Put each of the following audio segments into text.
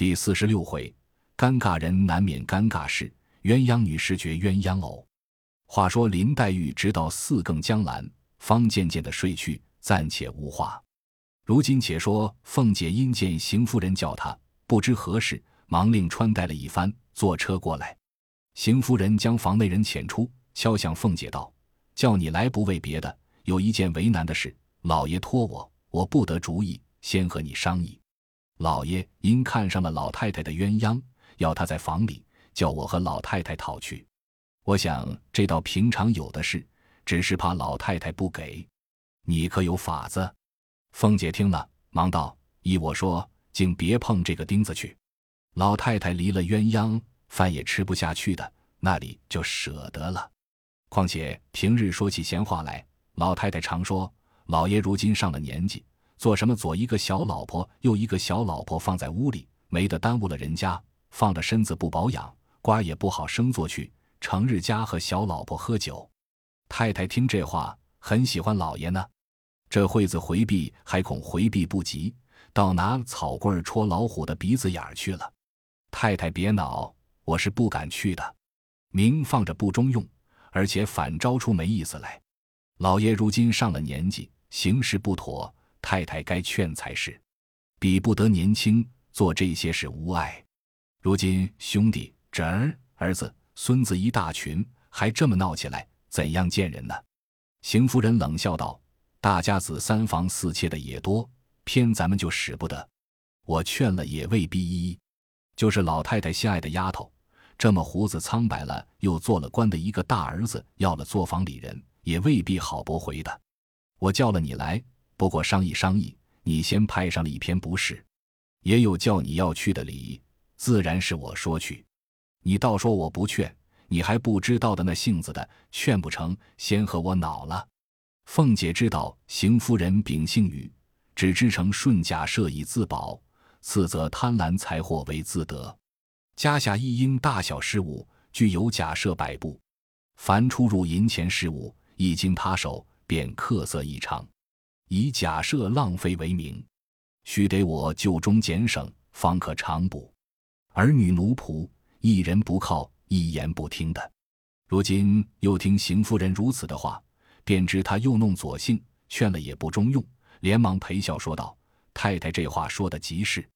第四十六回，尴尬人难免尴尬事，鸳鸯女失觉鸳鸯偶。话说林黛玉直到四更将阑，方渐渐的睡去，暂且无话。如今且说凤姐因见邢夫人叫她，不知何事，忙令穿戴了一番，坐车过来。邢夫人将房内人遣出，敲向凤姐道：“叫你来不为别的，有一件为难的事，老爷托我，我不得主意，先和你商议。老爷因看上了老太太的鸳鸯，要她在房里，叫我和老太太讨去。我想这倒平常有的事，只是怕老太太不给，你可有法子？”凤姐听了，忙道：“依我说，竟别碰这个钉子去。老太太离了鸳鸯。”饭也吃不下去的，那里就舍得了。况且平日说起闲话来，老太太常说：“老爷如今上了年纪，做什么左一个小老婆，右一个小老婆放在屋里，没得耽误了人家，放着身子不保养，瓜也不好生做去，成日家和小老婆喝酒。”太太听这话，很喜欢老爷呢。这会子回避，还恐回避不及，倒拿草棍戳老虎的鼻子眼儿去了。太太别恼。我是不敢去的，明放着不中用，而且反招出没意思来。老爷如今上了年纪，行事不妥，太太该劝才是。比不得年轻做这些事无碍。如今兄弟、侄儿、儿子、孙子一大群，还这么闹起来，怎样见人呢？邢夫人冷笑道：“大家子三房四妾的也多，偏咱们就使不得。我劝了也未必依，就是老太太心爱的丫头。”这么胡子苍白了，又做了官的一个大儿子，要了作坊里人，也未必好驳回的。我叫了你来，不过商议商议。你先派上了一篇不是，也有叫你要去的理，自然是我说去。你倒说我不劝，你还不知道的那性子的，劝不成，先和我恼了。凤姐知道邢夫人秉性语，只知成顺假设以自保，次则贪婪财货为自得。家下一应大小事务，具有假设百步，凡出入银钱事务，一经他手，便客色异常，以假设浪费为名，须得我就中减省，方可长补。儿女奴仆，一人不靠，一言不听的。如今又听邢夫人如此的话，便知他又弄左性，劝了也不中用，连忙陪笑说道：“太太这话说的极是，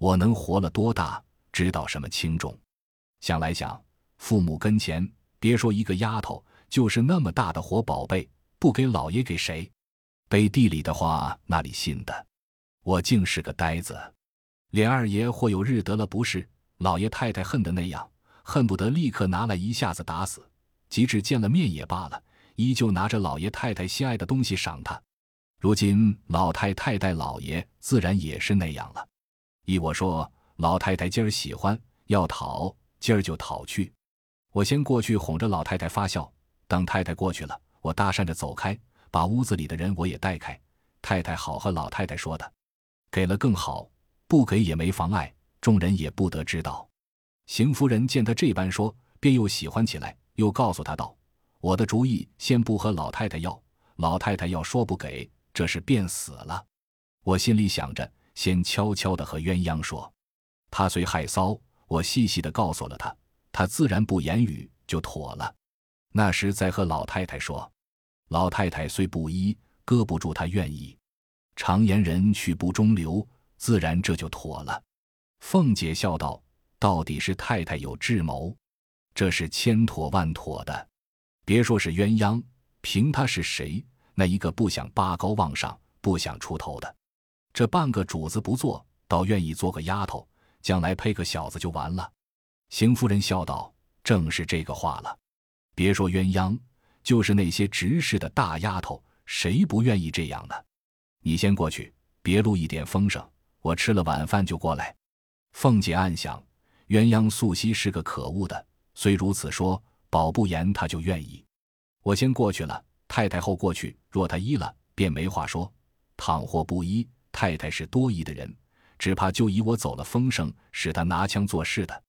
我能活了多大？”知道什么轻重，想来想，父母跟前，别说一个丫头，就是那么大的活宝贝，不给老爷给谁？背地里的话，那里信的？我竟是个呆子。连二爷或有日得了不是，老爷太太恨的那样，恨不得立刻拿来一下子打死。即使见了面也罢了，依旧拿着老爷太太心爱的东西赏他。如今老太太待老爷，自然也是那样了。依我说。老太太今儿喜欢要讨，今儿就讨去。我先过去哄着老太太发笑，等太太过去了，我搭讪着走开，把屋子里的人我也带开。太太好和老太太说的，给了更好，不给也没妨碍，众人也不得知道。邢夫人见他这般说，便又喜欢起来，又告诉他道：“我的主意先不和老太太要，老太太要说不给，这事便死了。我心里想着，先悄悄的和鸳鸯说。”他虽害臊，我细细的告诉了他，他自然不言语，就妥了。那时再和老太太说，老太太虽不依，搁不住她愿意。常言人去不中留，自然这就妥了。凤姐笑道：“到底是太太有智谋，这是千妥万妥的。别说是鸳鸯，凭他是谁，那一个不想拔高望上，不想出头的，这半个主子不做，倒愿意做个丫头。”将来配个小子就完了。邢夫人笑道：“正是这个话了。别说鸳鸯，就是那些执事的大丫头，谁不愿意这样呢？你先过去，别露一点风声。我吃了晚饭就过来。”凤姐暗想：鸳鸯素汐是个可恶的，虽如此说，保不严她就愿意。我先过去了，太太后过去，若她依了，便没话说；倘或不依，太太是多疑的人。只怕就以我走了风声，使他拿枪做事的。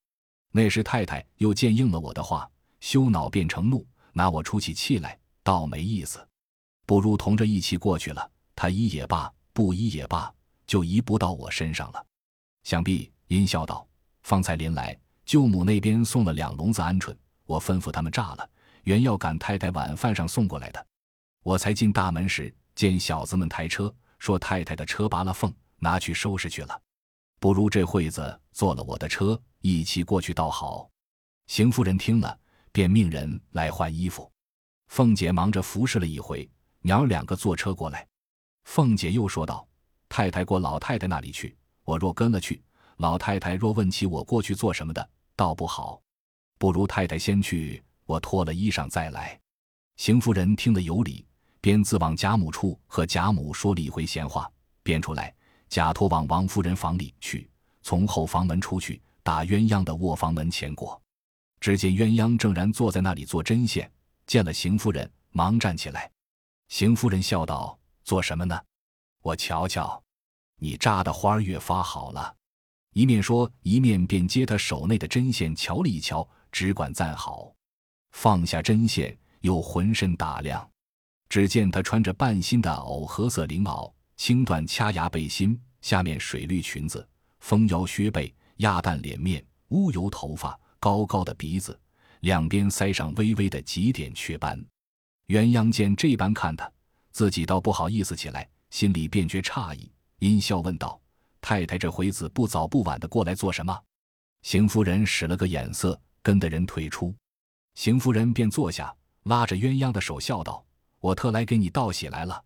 那时太太又见应了我的话，羞恼变成怒，拿我出起气来，倒没意思。不如同着一起过去了，他依也罢，不依也罢，就移不到我身上了。想必阴笑道：“方才临来，舅母那边送了两笼子鹌鹑，我吩咐他们炸了，原要赶太太晚饭上送过来的。我才进大门时，见小子们抬车，说太太的车拔了缝，拿去收拾去了。不如这会子坐了我的车，一起过去倒好。”邢夫人听了，便命人来换衣服。凤姐忙着服侍了一回，娘儿两个坐车过来。凤姐又说道：“太太过老太太那里去，我若跟了去，老太太若问起我过去做什么的，倒不好。不如太太先去，我脱了衣裳再来。”邢夫人听得有理，便自往贾母处和贾母说了一回闲话，便出来，假托往王夫人房里去，从后房门出去，打鸳鸯的卧房门前过。只见鸳鸯正然坐在那里做针线，见了邢夫人，忙站起来。邢夫人笑道。做什么呢？我瞧瞧，你扎的花越发好了。一面说，一面便接他手内的针线瞧了一瞧，只管赞好。放下针线，又浑身打量，只见他穿着半新的藕荷色绫袄，青缎掐牙背心，下面水绿裙子，风腰削背，鸭蛋脸面，乌油头发，高高的鼻子，两边塞上微微的几点雀斑。鸳鸯见这般看他。自己倒不好意思起来，心里便觉诧异，阴笑问道：“太太这回子不早不晚的过来做什么？”邢夫人使了个眼色，跟的人退出。邢夫人便坐下，拉着鸳鸯的手笑道：“我特来给你道喜来了。”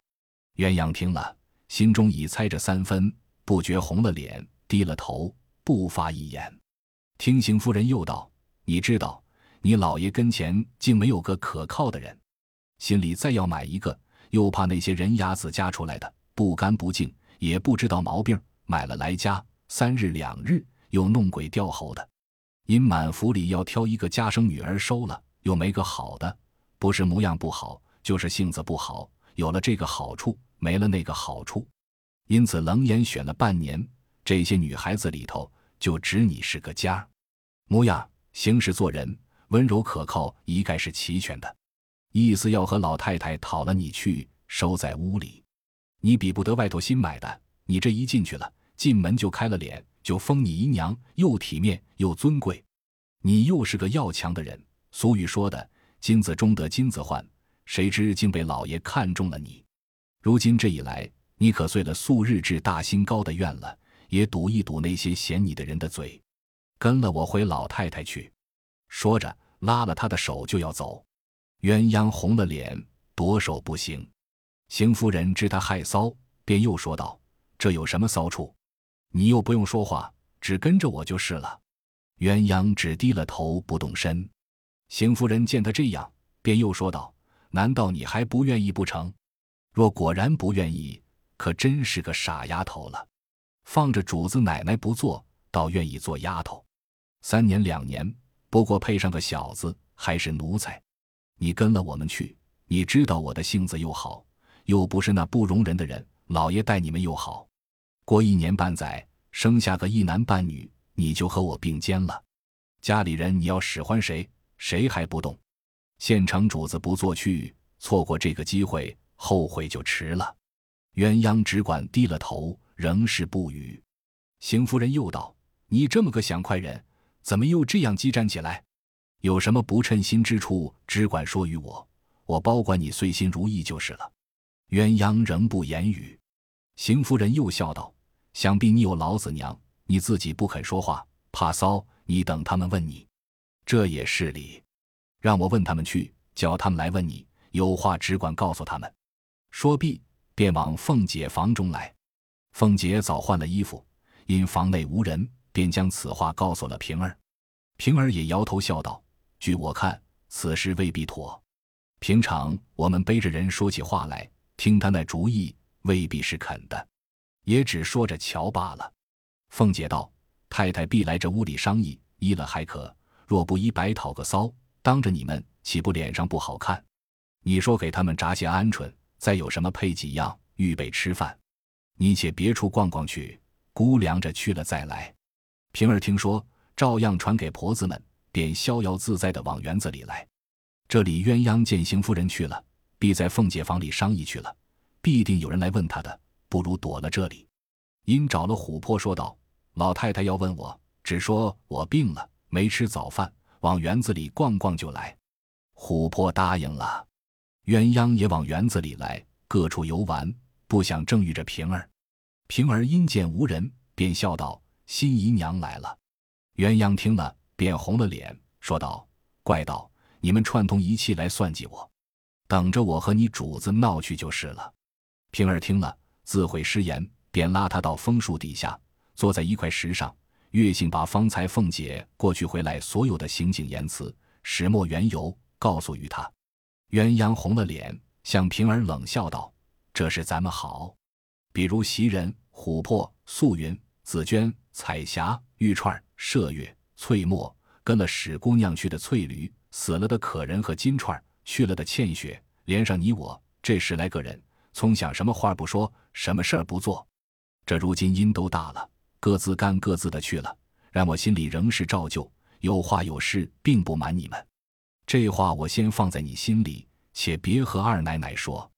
鸳鸯听了，心中已猜着三分，不觉红了脸，低了头，不发一言。听邢夫人又道：“你知道，你老爷跟前竟没有个可靠的人，心里再要买一个。”又怕那些人牙子夹出来的不干不净，也不知道毛病，买了来家三日两日又弄鬼吊猴的。因满府里要挑一个家生女儿收了，又没个好的，不是模样不好，就是性子不好。有了这个好处，没了那个好处，因此冷眼选了半年，这些女孩子里头就只你是个家，模样、行事、做人温柔可靠，一概是齐全的。意思要和老太太讨了你去收在屋里，你比不得外头新买的。你这一进去了，进门就开了脸，就封你姨娘，又体面又尊贵。你又是个要强的人。俗语说的“金子终得金子换”，谁知竟被老爷看中了你。如今这一来，你可遂了素日志大心高的愿了，也堵一堵那些嫌你的人的嘴。跟了我回老太太去。说着，拉了他的手就要走。鸳鸯红了脸，夺手不行。邢夫人知他害臊，便又说道：“这有什么骚处？你又不用说话，只跟着我就是了。”鸳鸯只低了头不动身。邢夫人见他这样，便又说道：“难道你还不愿意不成？若果然不愿意，可真是个傻丫头了。放着主子奶奶不做，倒愿意做丫头。三年两年，不过配上个小子，还是奴才。”你跟了我们去，你知道我的性子又好，又不是那不容人的人。老爷待你们又好，过一年半载，生下个一男半女，你就和我并肩了。家里人你要使唤谁，谁还不动？县城主子不做去，错过这个机会，后悔就迟了。鸳鸯只管低了头，仍是不语。邢夫人又道：“你这么个想快人，怎么又这样激战起来？”有什么不称心之处，只管说与我，我保管你遂心如意就是了。鸳鸯仍不言语，邢夫人又笑道：“想必你有老子娘，你自己不肯说话，怕骚，你等他们问你，这也是理。让我问他们去，叫他们来问你，有话只管告诉他们。”说毕，便往凤姐房中来。凤姐早换了衣服，因房内无人，便将此话告诉了平儿。平儿也摇头笑道。据我看，此事未必妥。平常我们背着人说起话来，听他那主意，未必是肯的，也只说着瞧罢了。凤姐道：“太太必来这屋里商议，依了还可；若不依，白讨个骚，当着你们，岂不脸上不好看？你说给他们炸些鹌鹑，再有什么配几样，预备吃饭。你且别处逛逛去，估量着去了再来。”平儿听说，照样传给婆子们。便逍遥自在的往园子里来。这里鸳鸯见邢夫人去了，必在凤姐房里商议去了，必定有人来问她的，不如躲了这里。因找了琥珀说道：“老太太要问我，只说我病了，没吃早饭，往园子里逛逛就来。琥珀答应了，鸳鸯也往园子里来，各处游玩，不想正遇着平儿。平儿因见无人，便笑道：“新姨娘来了。”鸳鸯听了，便红了脸，说道：“怪道，你们串通一气来算计我，等着我和你主子闹去就是了。”平儿听了，自悔失言，便拉他到枫树底下，坐在一块石上，月信把方才凤姐过去回来所有的行径言辞始末缘由。告诉于他，鸳鸯红了脸，向平儿冷笑道：“这是咱们好，比如袭人、琥珀、素云、紫鹃、彩霞、玉串、麝月、翠墨，跟了史姑娘去的翠驴，死了的可人和金钏，去了的倩雪，连上你我这十来个人，从想什么话不说，什么事儿不做。这如今音都大了，各自干各自的去了，让我心里仍是照旧，有话有事，并不瞒你们。”这话我先放在你心里，且别和二奶奶说。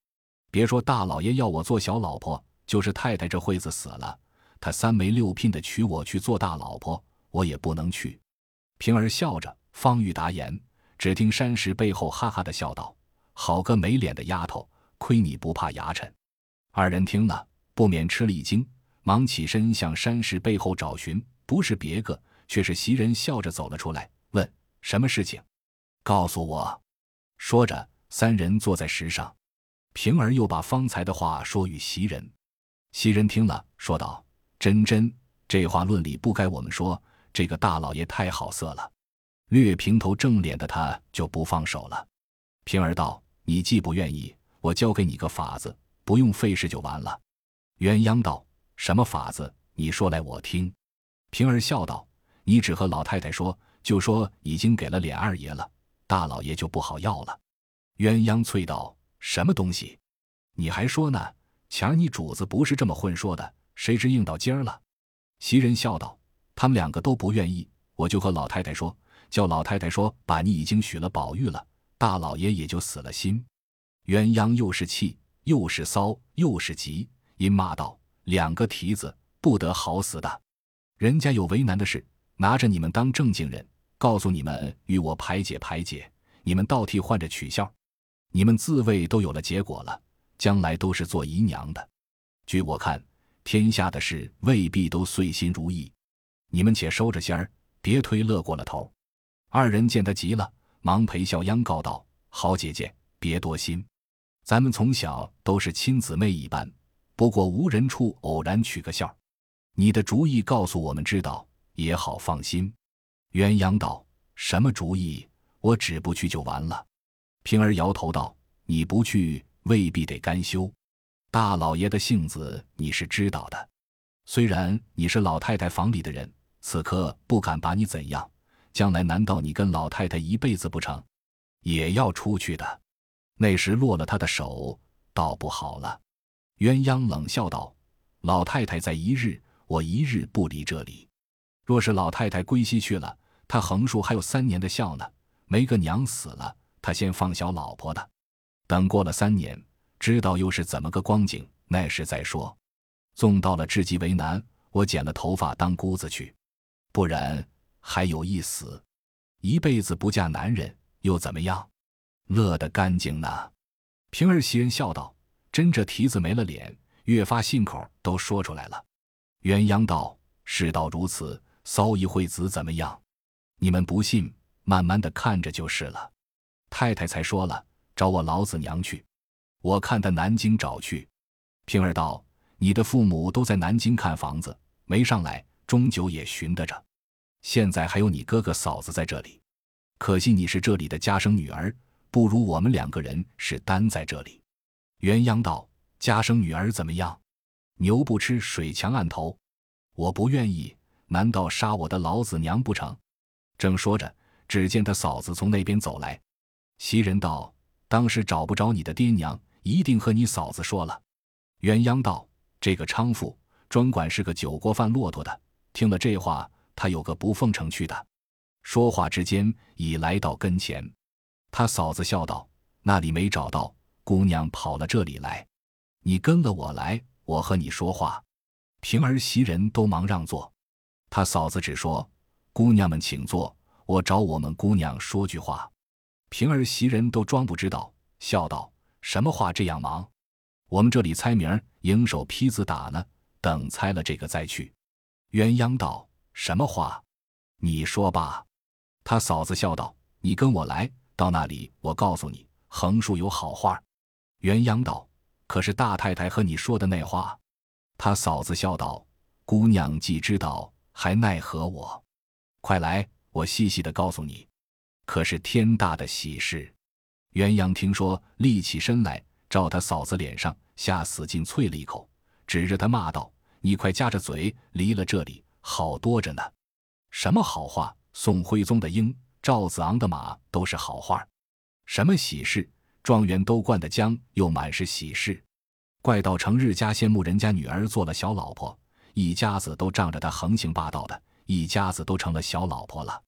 别说大老爷要我做小老婆，就是太太这会子死了，他三媒六聘的娶我去做大老婆，我也不能去。平儿笑着，方欲答言，只听山石背后哈哈的笑道：“好个没脸的丫头，亏你不怕牙碜。”二人听了，不免吃了一惊，忙起身向山石背后找寻，不是别个，却是袭人笑着走了出来，问：“什么事情？”告诉我，说着，三人坐在石上。平儿又把方才的话说与袭人。袭人听了，说道：“真真，这话论理不该我们说。这个大老爷太好色了。”略平头正脸的他就不放手了。平儿道：“你既不愿意，我教给你个法子，不用费事就完了。”鸳鸯道：“什么法子？你说来我听。”平儿笑道：“你只和老太太说，就说已经给了琏二爷了。”大老爷就不好要了。鸳鸯啐道：“什么东西？你还说呢？前儿你主子不是这么混说的，谁知应到今儿了？”袭人笑道：“他们两个都不愿意，我就和老太太说，叫老太太说把你已经许了宝玉了，大老爷也就死了心。”鸳鸯又是气又是骚又是急，因骂道：“两个蹄子不得好死的！人家有为难的事，拿着你们当正经人。”告诉你们，与我排解排解，你们倒替换着取笑，你们自卫都有了结果了，将来都是做姨娘的。据我看，天下的事未必都遂心如意，你们且收着心儿，别推乐过了头。二人见他急了，忙陪笑央告道：“好姐姐，别多心，咱们从小都是亲姊妹一般，不过无人处偶然取个笑，你的主意告诉我们知道，也好放心。”鸳鸯道：“什么主意？我只不去就完了。”平儿摇头道：“你不去，未必得甘休。大老爷的性子你是知道的。虽然你是老太太房里的人，此刻不敢把你怎样，将来难道你跟老太太一辈子不成？也要出去的。那时落了他的手，倒不好了。”鸳鸯冷笑道：“老太太在一日，我一日不离这里。若是老太太归西去了。”他横竖还有三年的孝呢，没个娘死了，他先放小老婆的，等过了三年，知道又是怎么个光景，那时再说。纵到了至极为难，我剪了头发当姑子去，不然还有一死，一辈子不嫁男人又怎么样？乐得干净呢。平儿袭人笑道：“真这蹄子没了脸，越发信口都说出来了。”鸳鸯道：“事到如此，骚一会子怎么样？”你们不信，慢慢的看着就是了。太太才说了，找我老子娘去。我看他南京找去。平儿道：“你的父母都在南京看房子，没上来，终究也寻得着。现在还有你哥哥嫂子在这里，可惜你是这里的家生女儿，不如我们两个人是单在这里。”鸳鸯道：“家生女儿怎么样？牛不吃水墙岸头，我不愿意，难道杀我的老子娘不成？”正说着，只见他嫂子从那边走来。袭人道：“当时找不着你的爹娘，一定和你嫂子说了。”鸳鸯道：“这个娼妇专管是个酒锅饭骆驼的。听了这话，他有个不奉承去的。”说话之间，已来到跟前。他嫂子笑道：“那里没找到姑娘，跑了这里来。你跟了我来，我和你说话。”平儿、袭人都忙让座。他嫂子只说：“姑娘们请坐，我找我们姑娘说句话。”平儿袭人都装不知道，笑道：“什么话这样忙？我们这里猜名儿，迎手批字打呢，等猜了这个再去。”鸳鸯道：“什么话？你说吧。”他嫂子笑道：“你跟我来，到那里我告诉你，横竖有好话。”鸳鸯道：“可是大太太和你说的那话？”他嫂子笑道：“姑娘既知道，还奈何我？快来，我细细的告诉你，可是天大的喜事。”鸳鸯听说，立起身来，照他嫂子脸上下死劲啐了一口，指着他骂道：“你快夹着嘴离了这里，好多着呢！什么好话？宋徽宗的鹰，赵子昂的马，都是好话。什么喜事？状元都灌的浆，又满是喜事。怪到成日家羡慕人家女儿做了小老婆，一家子都仗着他横行霸道的，一家子都成了小老婆了。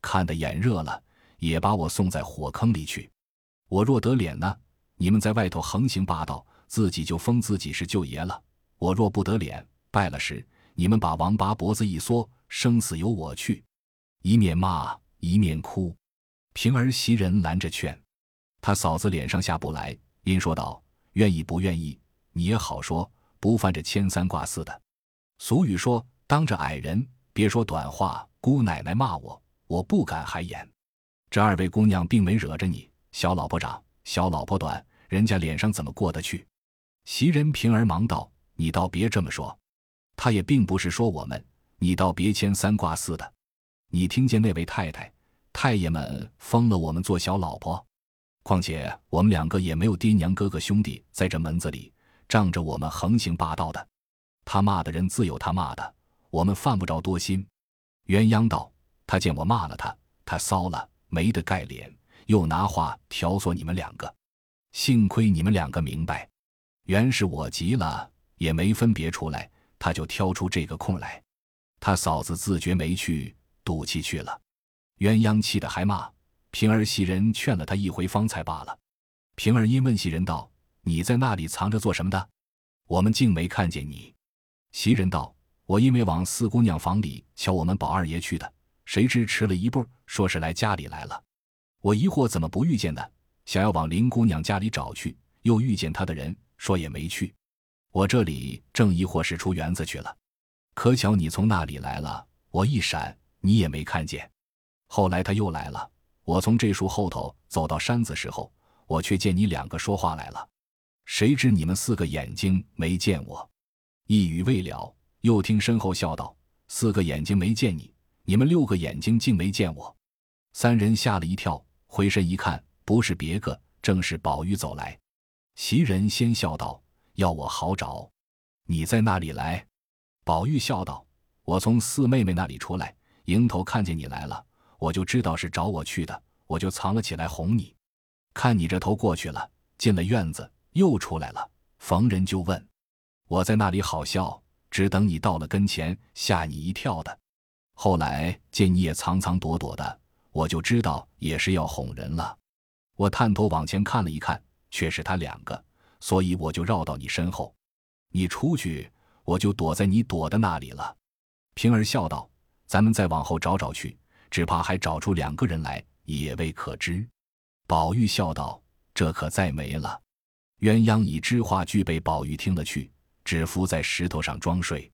看得眼热了，也把我送在火坑里去。我若得脸呢，你们在外头横行霸道，自己就封自己是舅爷了；我若不得脸，败了时，你们把王八脖子一缩，生死由我去。一面骂一面哭，平儿袭人拦着劝，他嫂子脸上下不来，因说道：“愿意不愿意，你也好说，不犯这牵三挂四的。俗语说，当着矮人别说短话。姑奶奶骂我，我不敢还言。这二位姑娘并没惹着你，小老婆长，小老婆短，人家脸上怎么过得去？”袭人、平儿忙道：“你倒别这么说，他也并不是说我们，你倒别牵三挂四的。”你听见那位太太、太爷们封了我们做小老婆，况且我们两个也没有爹娘、哥哥、兄弟在这门子里，仗着我们横行霸道的。他骂的人自有他骂的，我们犯不着多心。鸳鸯道：“他见我骂了他，他骚了，没得盖脸，又拿话挑唆你们两个。幸亏你们两个明白，原是我急了，也没分别出来，他就挑出这个空来。他嫂子自觉没去。”赌气去了，鸳鸯气得还骂平儿。袭人劝了他一回方才罢了。平儿因问袭人道：“你在那里藏着做什么的？我们竟没看见你。”袭人道：“我因为往四姑娘房里瞧我们宝二爷去的，谁知迟了一步，说是来家里来了。我疑惑怎么不遇见呢？想要往林姑娘家里找去，又遇见她的人，说也没去。我这里正疑惑是出园子去了，可巧你从那里来了，我一闪。”你也没看见，后来他又来了。我从这树后头走到山子时候，我却见你两个说话来了。谁知你们四个眼睛没见我。一语未了，又听身后笑道：“四个眼睛没见你，你们六个眼睛竟没见我。”三人吓了一跳，回身一看，不是别个，正是宝玉走来。袭人先笑道：“要我好找，你在那里来？”宝玉笑道：“我从四妹妹那里出来。”迎头看见你来了，我就知道是找我去的，我就藏了起来哄你。看你这头过去了，进了院子又出来了，逢人就问。我在那里好笑，只等你到了跟前，吓你一跳的。后来见你也藏藏躲躲的，我就知道也是要哄人了。我探头往前看了一看，却是他两个，所以我就绕到你身后。你出去，我就躲在你躲的那里了。平儿笑道。咱们再往后找找去，只怕还找出两个人来，也未可知。宝玉笑道：“这可再没了。”鸳鸯已知话具被宝玉听了去，只伏在石头上装睡。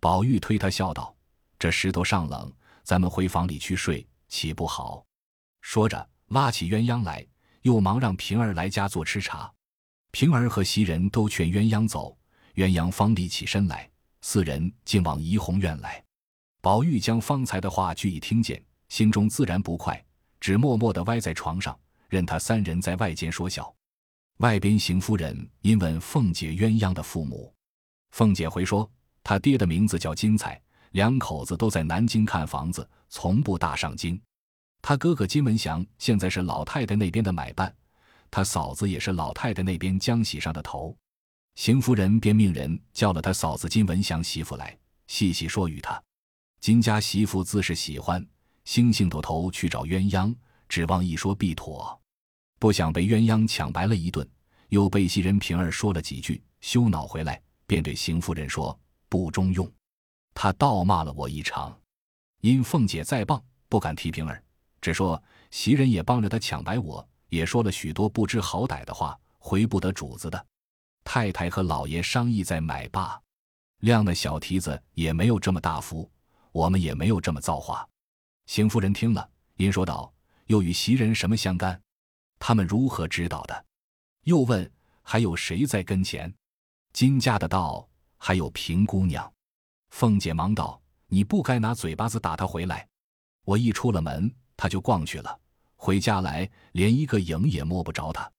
宝玉推他笑道：“这石头上冷，咱们回房里去睡，岂不好？”说着，拉起鸳鸯来，又忙让平儿来家做吃茶。平儿和袭人都劝鸳鸯走，鸳鸯方立起身来，四人竟往怡红院来。宝玉将方才的话俱已听见，心中自然不快，只默默地歪在床上，任他三人在外间说笑。外边邢夫人因问凤姐鸳鸯的父母，凤姐回说，他爹的名字叫金彩，两口子都在南京看房子，从不大上京。他哥哥金文祥现在是老太太那边的买办，他嫂子也是老太太那边江喜上的头。邢夫人便命人叫了他嫂子金文祥媳妇来，细细说与他。金家媳妇自是喜欢，星星头头去找鸳鸯，指望一说必妥。不想被鸳鸯抢白了一顿，又被袭人、平儿说了几句，羞恼回来，便对邢夫人说：“不中用。”他倒骂了我一场。因凤姐再棒，不敢提平儿，只说袭人也帮着他抢白我，也说了许多不知好歹的话，回不得主子的。太太和老爷商议再买罢，亮的小蹄子也没有这么大福，我们也没有这么造化。邢夫人听了，因说道：“又与袭人什么相干？他们如何知道的？”又问：“还有谁在跟前？”金家的道：“还有平姑娘。”凤姐忙道。你不该拿嘴巴子打他回来，我一出了门，他就逛去了。回家来，连一个影也摸不着他，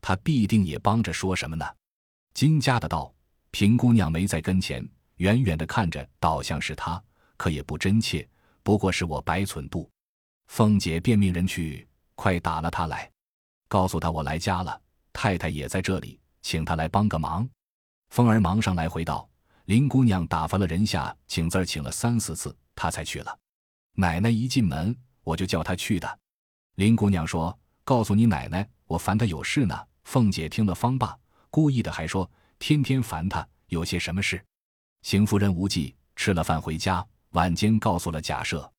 他必定也帮着说什么呢？金家的道：“平姑娘没在跟前，远远的看着，倒像是他，可也不真切。不过是我白忖度。”凤姐便命人去，快打了他来，告诉他我来家了，太太也在这里，请他来帮个忙。凤儿忙上来回道。林姑娘打发了人下请字儿，请了三四次，她才去了。奶奶一进门，我就叫她去的。林姑娘说：“告诉你奶奶，我烦她有事呢。”凤姐听了方罢，故意的还说：“天天烦她，有些什么事？”邢夫人无忌吃了饭回家，晚间告诉了贾赦。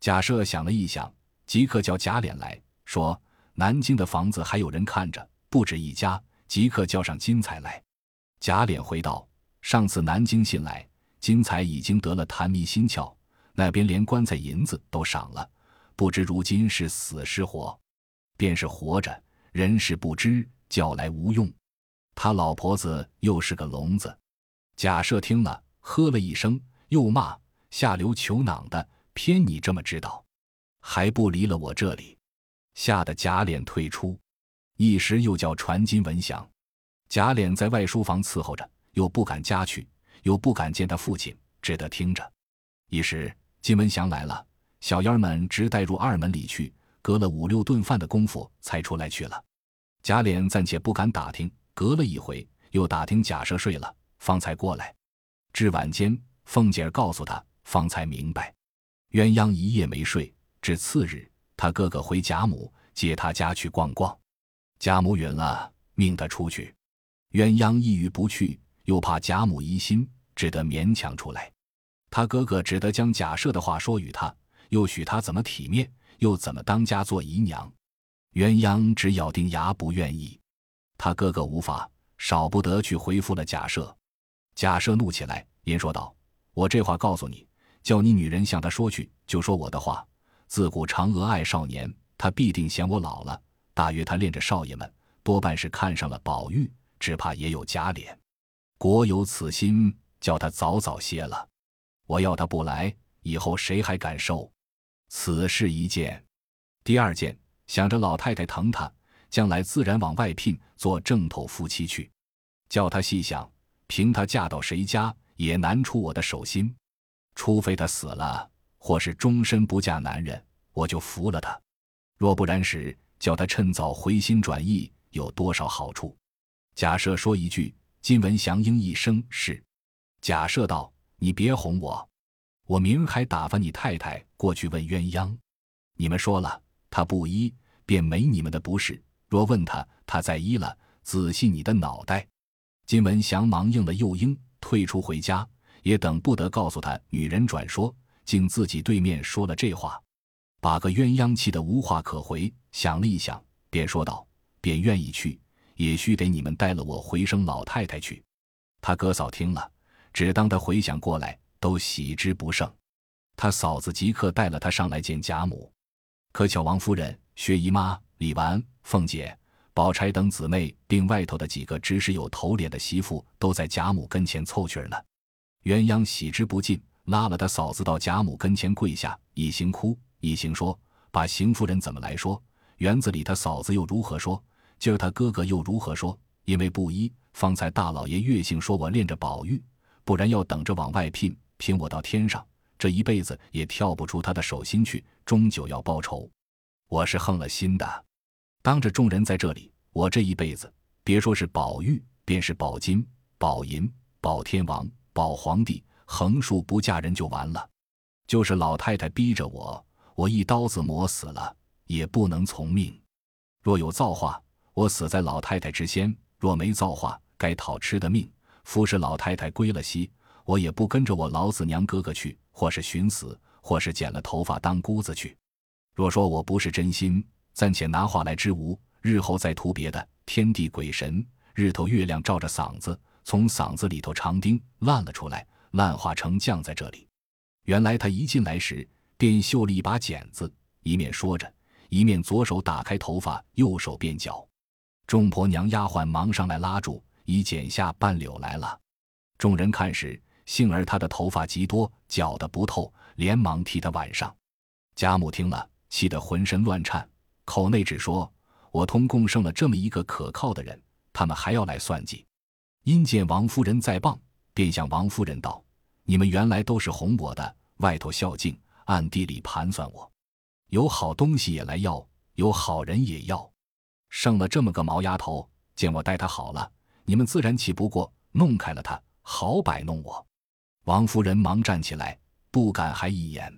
贾赦想了一想，即刻叫贾琏来说：“南京的房子还有人看着，不止一家，即刻叫上金彩来。”贾琏回道。上次南京信来，金彩已经得了痰迷心窍，那边连棺材银子都赏了，不知如今是死是活。便是活着，人事不知，叫来无用。他老婆子又是个聋子。贾赦听了，呵了一声，又骂下流求囊的，偏你这么知道，还不离了我这里，吓得贾琏退出。一时又叫传金文祥，贾琏在外书房伺候着。又不敢家去，又不敢见他父亲，只得听着。一时金文祥来了，小烟儿们直带入二门里去，隔了五六顿饭的功夫才出来去了。贾琏暂且不敢打听，隔了一回又打听贾赦睡了，方才过来。至晚间，凤姐儿告诉他，方才明白，鸳鸯一夜没睡。至次日，他哥哥回贾母接他家去逛逛，贾母允了，命他出去。鸳鸯一语不去。又怕贾母疑心，只得勉强出来。他哥哥只得将贾赦的话说与他，又许他怎么体面，又怎么当家做姨娘。鸳鸯只咬定牙不愿意。他哥哥无法，少不得去回复了贾赦。贾赦怒起来，言说道：“我这话告诉你，叫你女人向他说去，就说我的话。自古嫦娥爱少年，他必定嫌我老了。大约他恋着少爷们，多半是看上了宝玉，只怕也有假脸。”国有此心，叫他早早歇了。我要他不来，以后谁还敢收？此事一件，第二件，想着老太太疼他，将来自然往外聘做正头夫妻去。叫他细想，凭他嫁到谁家，也难出我的手心。除非他死了，或是终身不嫁男人，我就服了他。若不然时，叫他趁早回心转意，有多少好处？假设说一句。金文祥应一声是，假设道：“你别哄我，我明儿还打发你太太过去问鸳鸯。你们说了，他不依，便没你们的不是。若问他，他再依了，仔细你的脑袋。”金文祥忙应了，又应退出回家，也等不得告诉他女人转说，竟自己对面说了这话，把个鸳鸯气得无话可回。想了一想，便说道：“便愿意去。”也须得你们带了我回生老太太去。他哥嫂听了，只当他回想过来，都喜之不胜。他嫂子即刻带了他上来见贾母。可巧王夫人、薛姨妈、李纨、凤姐、宝钗等姊妹，并外头的几个只是有头脸的媳妇，都在贾母跟前凑趣儿呢。鸳鸯喜之不尽，拉了他嫂子到贾母跟前跪下，一行哭，一行说：“把邢夫人怎么来说？园子里他嫂子又如何说？”今儿他哥哥又如何说？因为布衣，方才大老爷越性说我恋着宝玉，不然要等着往外聘，聘我到天上，这一辈子也跳不出他的手心去，终究要报仇。我是横了心的，当着众人在这里，我这一辈子别说是宝玉，便是宝金、宝银、宝天王、宝皇帝，横竖不嫁人就完了。就是老太太逼着我，我一刀子磨死了，也不能从命。若有造化。我死在老太太之先，若没造化，该讨吃的命。夫是老太太归了西，我也不跟着我老子娘哥哥去，或是寻死，或是剪了头发当姑子去。若说我不是真心，暂且拿话来之无，日后再图别的。天地鬼神，日头月亮照着嗓子，从嗓子里头长钉烂了出来，烂化成酱在这里。原来他一进来时便绣了一把剪子，一面说着，一面左手打开头发，右手便绞。众婆娘丫鬟忙上来拉住，已剪下半绺来了。众人看时，幸而她的头发极多，绞得不透，连忙替她挽上。贾母听了。气得浑身乱颤，口内只说：“我通共剩了这么一个可靠的人，他们还要来算计。”因见王夫人在傍，便向王夫人道：“你们原来都是哄我的，外头孝敬，暗地里盘算我，有好东西也来要，有好人也要，剩了这么个毛丫头，见我待她好了，你们自然气不过，弄开了她，好摆弄我。”王夫人忙站起来，不敢还一眼。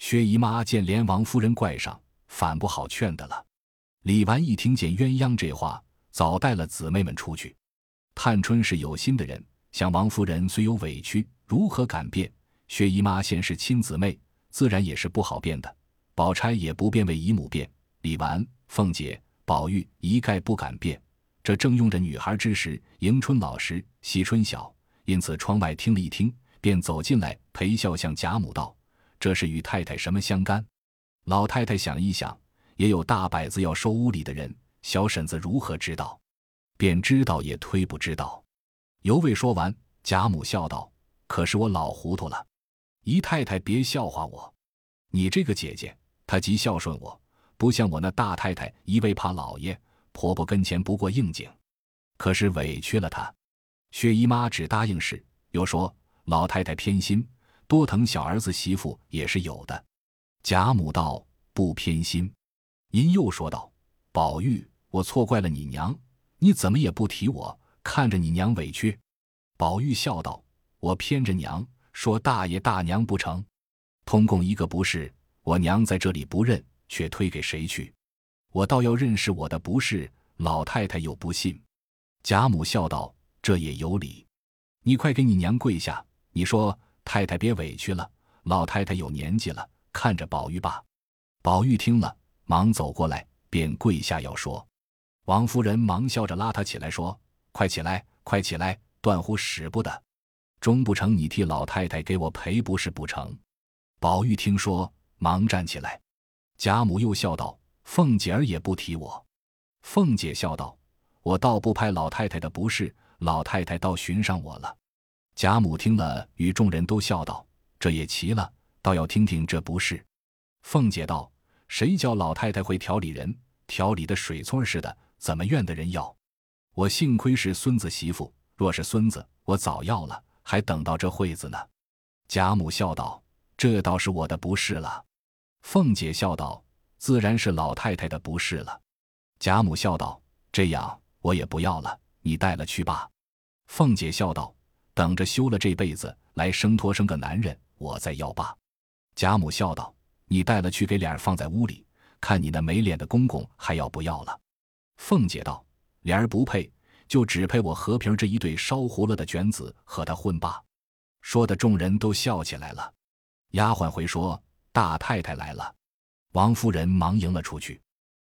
薛姨妈见连王夫人怪上，反不好劝的了。李纨一听见鸳鸯这话，早带了姊妹们出去。探春是有心的人，想王夫人虽有委屈，如何敢变？薛姨妈先是亲姊妹，自然也是不好变的。宝钗也不便为姨母变，李纨、凤姐、宝玉一概不敢变。这正用着女孩之时，迎春老实，惜春小，因此窗外听了一听，便走进来陪笑向贾母道。这是与太太什么相干？老太太想一想，也有大摆子要收屋里的人，小婶子如何知道？便知道也推不知道。犹未说完，贾母笑道：“可是我老糊涂了，姨太太别笑话我。你这个姐姐，她极孝顺我，不像我那大太太一味怕老爷婆婆跟前不过应景，可是委屈了她。”薛姨妈只答应是，又说老太太偏心。多疼小儿子媳妇也是有的，贾母道不偏心，因又说道：“宝玉，我错怪了你娘，你怎么也不提我，看着你娘委屈。”宝玉笑道：“我偏着娘说大爷大娘不成，通共一个不是，我娘在这里不认，却推给谁去？我倒要认识我的不是，老太太又不信。”贾母笑道：“这也有理，你快给你娘跪下，你说。”太太别委屈了，老太太有年纪了，看着宝玉吧。宝玉听了，忙走过来，便跪下要说。王夫人忙笑着拉他起来，说：“快起来，快起来，断乎使不得。终不成，你替老太太给我赔不是不成。”宝玉听说，忙站起来。贾母又笑道：“凤姐儿也不提我。”凤姐笑道：“我倒不拍老太太的不是，老太太倒寻上我了。”贾母听了，与众人都笑道：“这也奇了，倒要听听这不是。”凤姐道：“谁叫老太太会调理人，调理的水村似的，怎么怨的人要？我幸亏是孙子媳妇，若是孙子，我早要了，还等到这会子呢。”贾母笑道：“这倒是我的不是了。”凤姐笑道：“自然是老太太的不是了。”贾母笑道：“这样我也不要了，你带了去吧。”凤姐笑道。等着休了这辈子来生托生个男人，我再要罢。贾母笑道：“你带了去给脸儿放在屋里，看你那没脸的公公还要不要了？”凤姐道：“脸儿不配，就只配我和平这一对烧糊了的卷子和他混罢。”说的众人都笑起来了。丫鬟回说：“大太太来了。”王夫人忙迎了出去。